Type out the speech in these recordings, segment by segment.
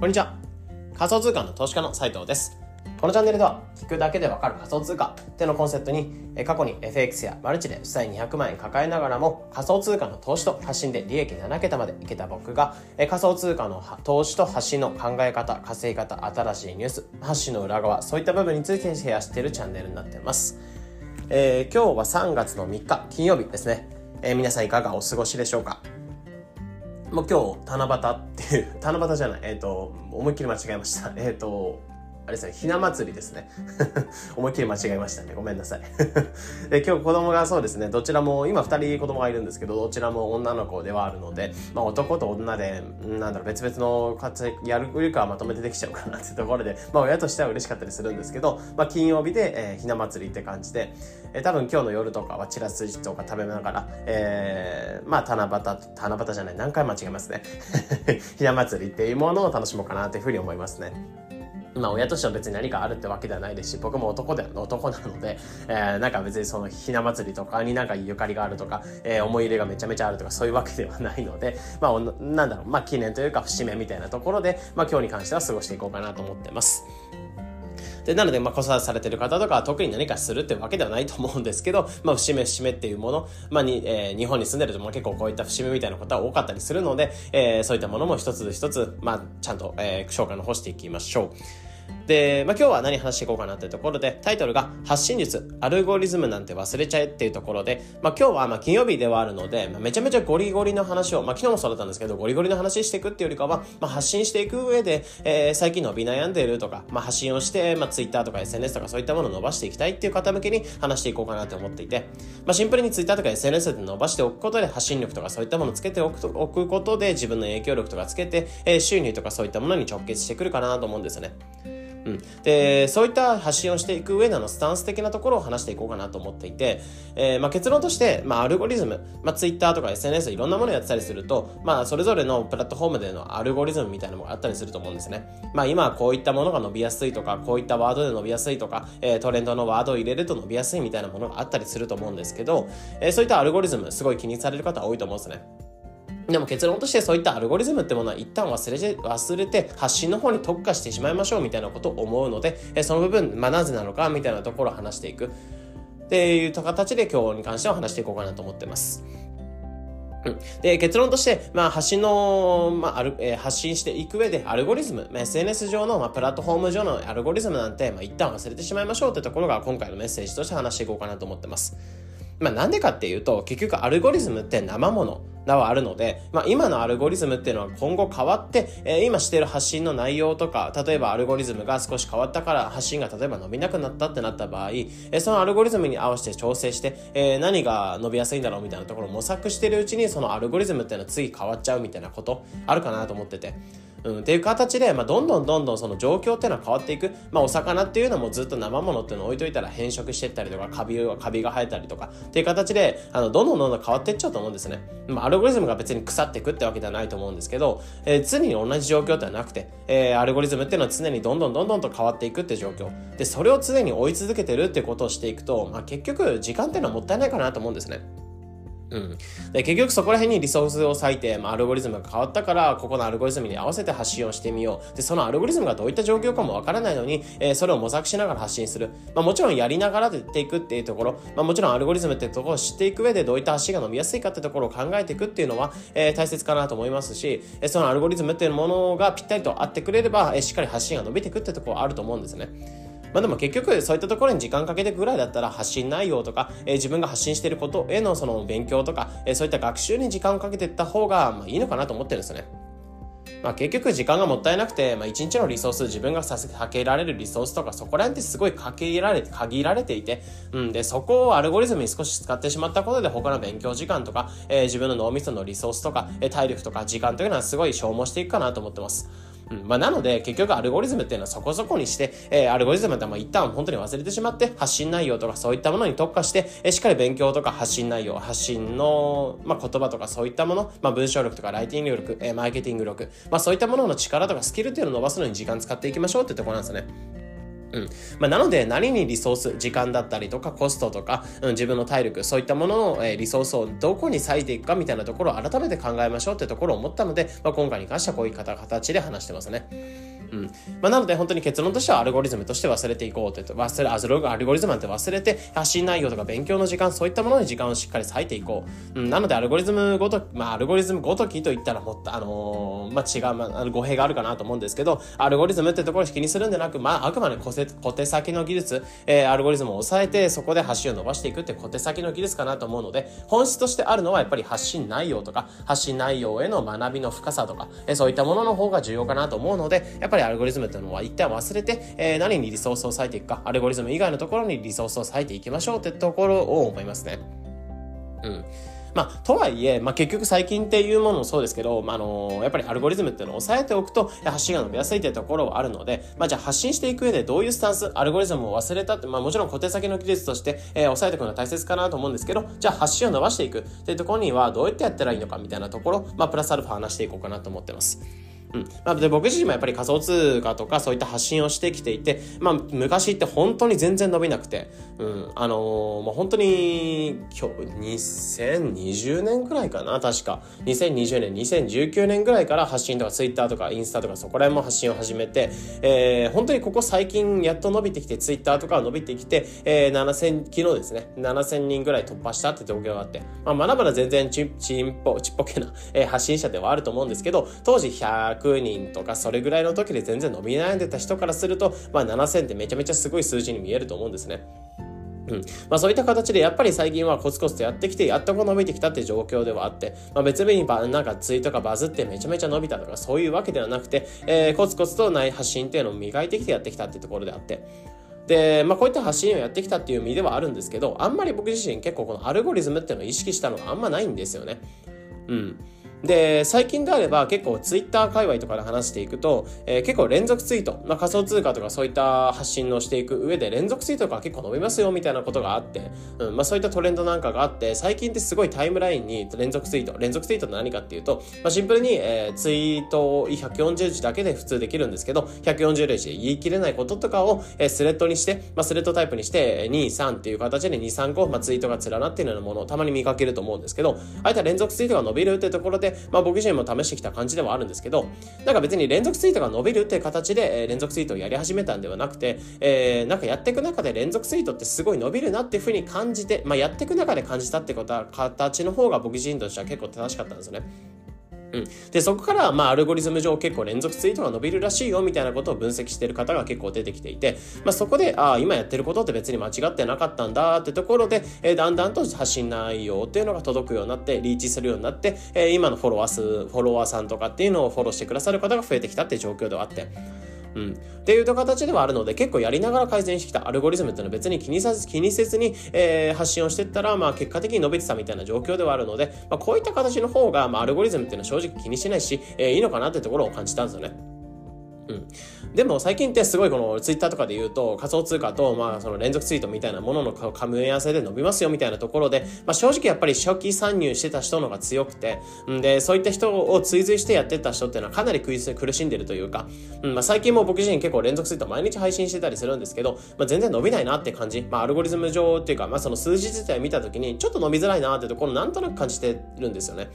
こんにちは。仮想通貨の投資家の斉藤です。このチャンネルでは、聞くだけでわかる仮想通貨ってのコンセプトに、過去に FX やマルチで負債200万円抱えながらも、仮想通貨の投資と発信で利益7桁までいけた僕が、仮想通貨の投資と発信の考え方、稼ぎ方、新しいニュース、発信の裏側、そういった部分についてシェアしているチャンネルになっています。えー、今日は3月の3日、金曜日ですね。えー、皆さんいかがお過ごしでしょうか？もう今日、七夕っていう、七夕じゃない、えっ、ー、と、思いっきり間違えました。えっ、ー、と、あれですね、ひな祭りですね。思いっきり間違えましたね。ごめんなさい。で、今日子供がそうですね、どちらも、今二人子供がいるんですけど、どちらも女の子ではあるので、まあ男と女で、なんだろう、別々の活躍、やるよりかはまとめてできちゃうかなっていうところで、まあ親としては嬉しかったりするんですけど、まあ金曜日で、えー、ひな祭りって感じで、えー、多分今日の夜とかはチラシとか食べながら、えー、まあ七夕、七夕じゃない、何回間違えますね。ひな祭りっていうものを楽しもうかなというふうに思いますね。まあ親としては別に何かあるってわけではないですし、僕も男で男なので、えー、なんか別にそのひな祭りとかになんかゆかりがあるとか、えー、思い入れがめちゃめちゃあるとかそういうわけではないので、まあなんだろう、まあ記念というか節目みたいなところで、まあ今日に関しては過ごしていこうかなと思ってます。で、なので、まあ、子育てされてる方とかは特に何かするってわけではないと思うんですけど、まあ、節目節目っていうもの、まあ、に、えー、日本に住んでると、まあ、結構こういった節目みたいなことは多かったりするので、えー、そういったものも一つ一つ、まあ、ちゃんと、えー、紹介の方していきましょう。で、まあ、今日は何話していこうかなっていうところで、タイトルが発信術、アルゴリズムなんて忘れちゃえっていうところで、まあ、今日はまあ金曜日ではあるので、まあ、めちゃめちゃゴリゴリの話を、まあ、昨日もそうだったんですけど、ゴリゴリの話していくっていうよりかは、まあ、発信していく上で、えー、最近伸び悩んでいるとか、まあ、発信をして、まあ、Twitter とか SNS とかそういったものを伸ばしていきたいっていう方向けに話していこうかなと思っていて、まあ、シンプルに Twitter とか SNS で伸ばしておくことで発信力とかそういったものをつけておくおくことで自分の影響力とかつけて、えー、収入とかそういったものに直結してくるかなと思うんですよね。うん、でそういった発信をしていく上でのスタンス的なところを話していこうかなと思っていて、えー、まあ、結論として、まあ、アルゴリズム、まあ、Twitter とか SNS いろんなものやってたりすると、まあ、それぞれのプラットフォームでのアルゴリズムみたいなのもあったりすると思うんですね。まあ、今はこういったものが伸びやすいとかこういったワードで伸びやすいとか、えー、トレンドのワードを入れると伸びやすいみたいなものがあったりすると思うんですけど、えー、そういったアルゴリズムすごい気にされる方多いと思うんですね。でも結論としてそういったアルゴリズムってものは一旦忘れて、忘れて発信の方に特化してしまいましょうみたいなことを思うので、その部分、まあなぜなのかみたいなところを話していく。っていう形で今日に関しては話していこうかなと思ってます。で、結論として、まあ、発信の、まあ、る、え、発信していく上で、アルゴリズム、まあ、SNS 上の、まあ、プラットフォーム上のアルゴリズムなんて、まあ、一旦忘れてしまいましょうってところが、今回のメッセージとして話していこうかなと思ってます。まあ、なんでかっていうと、結局アルゴリズムって生ものではあるので、まあ、今のアルゴリズムっていうのは今後変わって、えー、今してる発信の内容とか、例えばアルゴリズムが少し変わったから発信が例えば伸びなくなったってなった場合、えー、そのアルゴリズムに合わせて調整して、えー、何が伸びやすいんだろうみたいなところを模索してるうちに、そのアルゴリズムっていうのは次変わっちゃうみたいなことあるかなと思ってて。うん、っていう形で、まあ、どんどんどんどんその状況っていうのは変わっていく。まあ、お魚っていうのもずっと生ものっていうのを置いといたら変色していったりとか、カビが、カビが生えたりとか、っていう形で、あの、どんどんどんどん変わっていっちゃうと思うんですね。まあ、アルゴリズムが別に腐っていくってわけではないと思うんですけど、えー、常に同じ状況ではなくて、えー、アルゴリズムっていうのは常にどんどんどんどんと変わっていくって状況。で、それを常に追い続けてるってことをしていくと、まあ、結局、時間っていうのはもったいないかなと思うんですね。うん、で結局そこら辺にリソースを割いて、まあ、アルゴリズムが変わったからここのアルゴリズムに合わせて発信をしてみよう。でそのアルゴリズムがどういった状況かもわからないのに、えー、それを模索しながら発信する、まあ、もちろんやりながらでっていくっていうところ、まあ、もちろんアルゴリズムってところを知っていく上でどういった発信が伸びやすいかってところを考えていくっていうのは、えー、大切かなと思いますし、え、そのアルゴリズムっていうものがぴったりと合ってくれれば、えー、しっかり発信が伸びていくってところはあると思うんですね。まあでも結局そういったところに時間かけていくぐらいだったら発信内容とか、えー、自分が発信していることへのその勉強とか、えー、そういった学習に時間をかけていった方がまあいいのかなと思ってるんですよね。まあ、結局時間がもったいなくて、まあ、一日のリソース、自分がかけられるリソースとか、そこら辺ってすごいかけられて、限られていて、うん、で、そこをアルゴリズムに少し使ってしまったことで、他の勉強時間とか、えー、自分の脳みそのリソースとか、えー、体力とか時間というのはすごい消耗していくかなと思ってます。うんまあ、なので、結局アルゴリズムっていうのはそこそこにして、えー、アルゴリズムってまあ一旦本当に忘れてしまって、発信内容とかそういったものに特化して、えー、しっかり勉強とか発信内容、発信の、まあ、言葉とかそういったもの、まあ、文章力とかライティング力、えー、マーケティング力、まあ、そういったものの力とかスキルっていうのを伸ばすのに時間使っていきましょうってところなんですね。うんまあ、なので何にリソース時間だったりとかコストとか、うん、自分の体力そういったものの、え、リソースをどこに割いていくかみたいなところを改めて考えましょうってところを思ったので、まあ、今回に関してはこういった形で話してますね。うん。まあ、なので本当に結論としてはアルゴリズムとして忘れていこうと。忘れアルゴリズムなんて忘れて発信内容とか勉強の時間そういったものに時間をしっかり割いていこう、うん、なのでアルゴリズムごとまあアルゴリズムごときといったらもっとあのー、まあ違う、まあ、語弊があるかなと思うんですけどアルゴリズムってところを気にするんでなくまああくまで小手先の技術、えー、アルゴリズムを抑えてそこで発を伸ばしていくって小手先の技術かなと思うので本質としてあるのはやっぱり発信内容とか発信内容への学びの深さとか、えー、そういったものの方が重要かなと思うのでやっぱりアルゴリズムっていうのは一旦忘れて、えー、何にリソースを割いていくか、アルゴリズム以外のところにリソースを割いていきましょうってところを思いますね。うん。まあ、とはいえ、まあ、結局最近っていうものもそうですけど、まあ、あのやっぱりアルゴリズムっていうのを抑えておくと発信が伸びやすいっていうところはあるので、まあ、じゃあ発信していく上でどういうスタンス、アルゴリズムを忘れたって、まあ、もちろん小手先の技術として、えー、抑えていくのは大切かなと思うんですけど、じゃあ発信を伸ばしていくっていうところにはどうやってやったらいいのかみたいなところ、まあ、プラスアルファ話していこうかなと思ってます。うん。まあ、で僕自身もやっぱり仮想通貨とかそういった発信をしてきていて、まあ、昔って本当に全然伸びなくて、うん、あのー、もう本当に今日2020年くらいかな確か。2020年2019年ぐらいから発信とかツイッターとかインスタとかそこら辺も発信を始めて、えー、本当にここ最近やっと伸びてきてツイッターとか伸びてきて、えー、7000昨日ですね。7000人ぐらい突破したって状況があって、まあ、まだまだ全然ちちんぽちっぽけな、えー、発信者ではあると思うんですけど当時100 100人とかそれぐらいの時で全然伸び悩んでた人からすると、まあ、7000ってめちゃめちゃすごい数字に見えると思うんですね。うんまあ、そういった形でやっぱり最近はコツコツとやってきてやっとこう伸びてきたって状況ではあって、まあ、別になんかツイートがバズってめちゃめちゃ伸びたとかそういうわけではなくて、えー、コツコツとない発信っていうのを磨いてきてやってきたってところであってで、まあ、こういった発信をやってきたっていう意味ではあるんですけどあんまり僕自身結構このアルゴリズムっていうのを意識したのがあんまないんですよね。うんで、最近であれば結構ツイッター界隈とかで話していくと、えー、結構連続ツイート、まあ、仮想通貨とかそういった発信をしていく上で連続ツイートが結構伸びますよみたいなことがあって、うんまあ、そういったトレンドなんかがあって、最近ってすごいタイムラインに連続ツイート、連続ツイートって何かっていうと、まあ、シンプルに、えー、ツイートを140字だけで普通できるんですけど、140字で言い切れないこととかを、えー、スレッドにして、まあ、スレッドタイプにして、2、3っていう形で2、3個、まあ、ツイートが連なっているようなものをたまに見かけると思うんですけど、ああいった連続ツイートが伸びるってところで、まあ、僕自身も試してきた感じではあるんですけど、なんか別に連続ツイートが伸びるっていう形で、えー、連続ツイートをやり始めたんではなくて、えー、なんかやっていく中で連続ツイートってすごい伸びるなっていうふうに感じて、まあ、やっていく中で感じたってことは、形の方が僕自身としては結構正しかったんですよね。うん、でそこから、まあ、アルゴリズム上結構連続ツイートが伸びるらしいよみたいなことを分析してる方が結構出てきていて、まあ、そこでああ今やってることって別に間違ってなかったんだってところで、えー、だんだんと発信内容っていうのが届くようになってリーチするようになって、えー、今のフォロワー数フォロワーさんとかっていうのをフォローしてくださる方が増えてきたっていう状況ではあって。うん。っていう形ではあるので、結構やりながら改善してきたアルゴリズムっていうのは別に気にさず、気にせずに、えー、発信をしていったら、まあ結果的に伸びてたみたいな状況ではあるので、まあこういった形の方が、まあアルゴリズムっていうのは正直気にしないし、えー、いいのかなってところを感じたんですよね。うん。でも最近ってすごいこのツイッターとかで言うと仮想通貨とまあその連続ツイートみたいなものの組み合わせで伸びますよみたいなところで、まあ、正直やっぱり初期参入してた人のが強くて、んで、そういった人を追随してやってた人っていうのはかなり苦しんでるというか、うんまあ、最近も僕自身結構連続ツイート毎日配信してたりするんですけど、まあ、全然伸びないなって感じ、まあ、アルゴリズム上っていうか、まあ、その数字自体見た時にちょっと伸びづらいなってところなんとなく感じてるんですよね。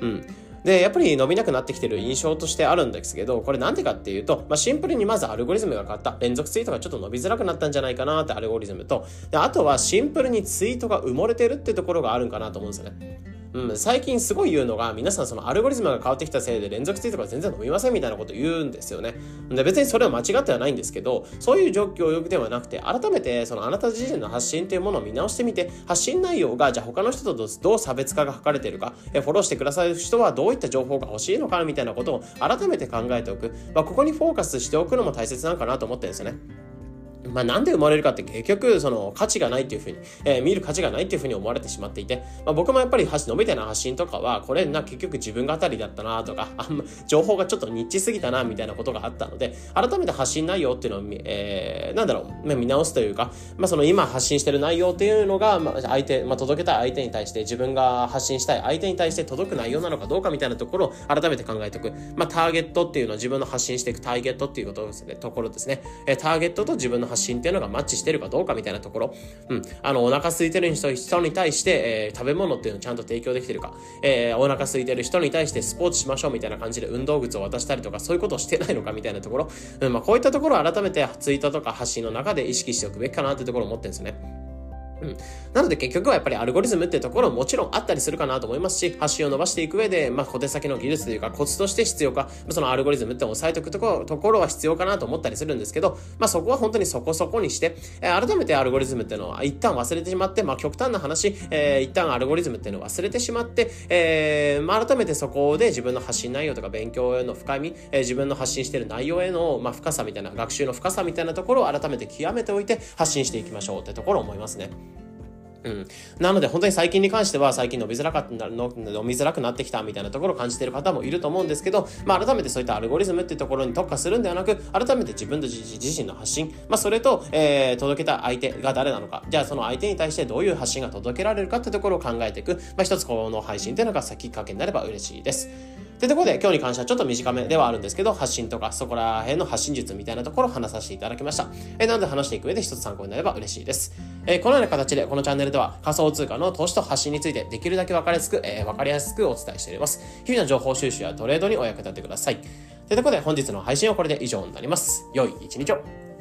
うん。で、やっぱり伸びなくなってきてる印象としてあるんですけど、これなんでかっていうと、まあ、シンプルにまずアルゴリズムが変わった。連続ツイートがちょっと伸びづらくなったんじゃないかなってアルゴリズムと、であとはシンプルにツイートが埋もれてるってところがあるんかなと思うんですよね。うん、最近すごい言うのが、皆さんそのアルゴリズムが変わってきたせいで連続ツイートが全然伸びませんみたいなこと言うんですよね。で別にそれは間違ってはないんですけど、そういう状況ではなくて、改めてそのあなた自身の発信っていうものを見直してみて、発信内容がじゃあ他の人とどう差別化が図れてるか、フォローしてくださる人はどういった情報が欲しいのかみたいなことを改めて考えておく。まあ、ここにフォーカスしておくのも大切なのかなと思ってるんですよね。まあなんで生まれるかって結局その価値がないっていうふうに、えー、見る価値がないっていうふうに思われてしまっていて、まあ、僕もやっぱり発信、伸びてな発信とかは、これな結局自分語りだったなとか、あんま情報がちょっとニッチすぎたなみたいなことがあったので、改めて発信内容っていうのを、えー、なんだろう、まあ、見直すというか、まあその今発信してる内容っていうのが、まあ相手、まあ届けたい相手に対して、自分が発信したい相手に対して届く内容なのかどうかみたいなところを改めて考えておく。まあターゲットっていうのは自分の発信していくターゲットっていうことですね、ところですね。えー、ターゲットと自分の発信っていうのがマッチしてるかどうかみたいなところ、うん、あの、お腹空いてる人に対して、えー、食べ物っていうのをちゃんと提供できてるか、えー、お腹空いてる人に対してスポーツしましょうみたいな感じで運動靴を渡したりとか、そういうことをしてないのかみたいなところ、うん、まあ、こういったところを改めてツイートとか発信の中で意識しておくべきかなっていうところを思ってるんですね。うん。なので結局はやっぱりアルゴリズムっていうところももちろんあったりするかなと思いますし、発信を伸ばしていく上で、まあ小手先の技術というかコツとして必要か、そのアルゴリズムって押さえておくところところは必要かなと思ったりするんですけど、まあそこは本当にそこそこにして、えー、改めてアルゴリズムっていうのは一旦忘れてしまって、まあ極端な話、えー、一旦アルゴリズムっていうのを忘れてしまって、えー、まあ改めてそこで自分の発信内容とか勉強への深み、えー、自分の発信してる内容への、まあ、深さみたいな、学習の深さみたいなところを改めて極めておいて発信していきましょうってところを思いますね。うん。なので本当に最近に関しては最近伸びづらかったの、伸びづらくなってきたみたいなところを感じている方もいると思うんですけど、まあ改めてそういったアルゴリズムっていうところに特化するんではなく、改めて自分の自身の発信、まあそれと、えー、届けた相手が誰なのか、じゃあその相手に対してどういう発信が届けられるかってところを考えていく、まあ一つこの配信っていうのが先っかけになれば嬉しいです。というところで今日に関してはちょっと短めではあるんですけど、発信とかそこら辺の発信術みたいなところを話させていただきました。えー、なので話していく上で一つ参考になれば嬉しいです。えー、このような形でこのチャンネルでは仮想通貨の投資と発信についてできるだけ分かりやすく、えー、分かりやすくお伝えしております。日々の情報収集やトレードにお役立てください。というころで本日の配信はこれで以上になります。良い一日を。